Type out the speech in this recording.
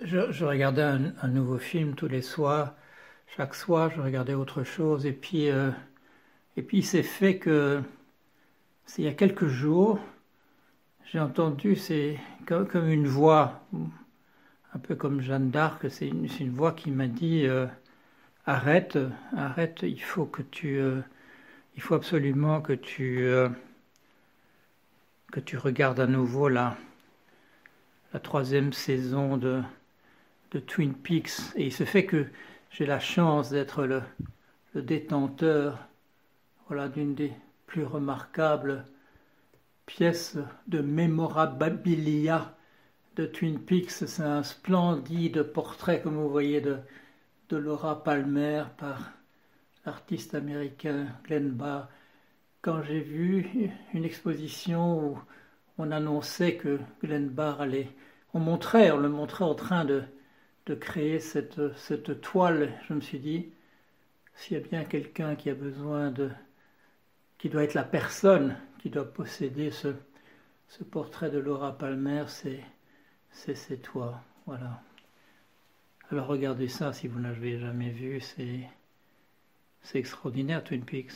je, je regardais un, un, nouveau film tous les soirs. Chaque soir, je regardais autre chose. Et puis, euh, et puis, c'est fait que, il y a quelques jours, j'ai entendu, c'est comme, une voix, un peu comme Jeanne d'Arc, c'est une, voix qui m'a dit euh, arrête, arrête, il faut que tu, euh, il faut absolument que tu, que tu regardes à nouveau la troisième saison de, de Twin Peaks. Et il se fait que j'ai la chance d'être le, détenteur voilà, d'une des plus remarquables pièces de mémorabilia de Twin Peaks. C'est un splendide portrait, comme vous voyez, de, de Laura Palmer par l'artiste américain Glenn Barr. Quand j'ai vu une exposition où on annonçait que Glenn Barr allait, on montrait, on le montrait en train de, de créer cette, cette toile, je me suis dit, s'il y a bien quelqu'un qui a besoin de, qui doit être la personne qui doit posséder ce, ce portrait de Laura Palmer, c'est, c'est, toi. Voilà. Alors regardez ça si vous ne l'avez jamais vu, c'est, c'est extraordinaire Twin Peaks.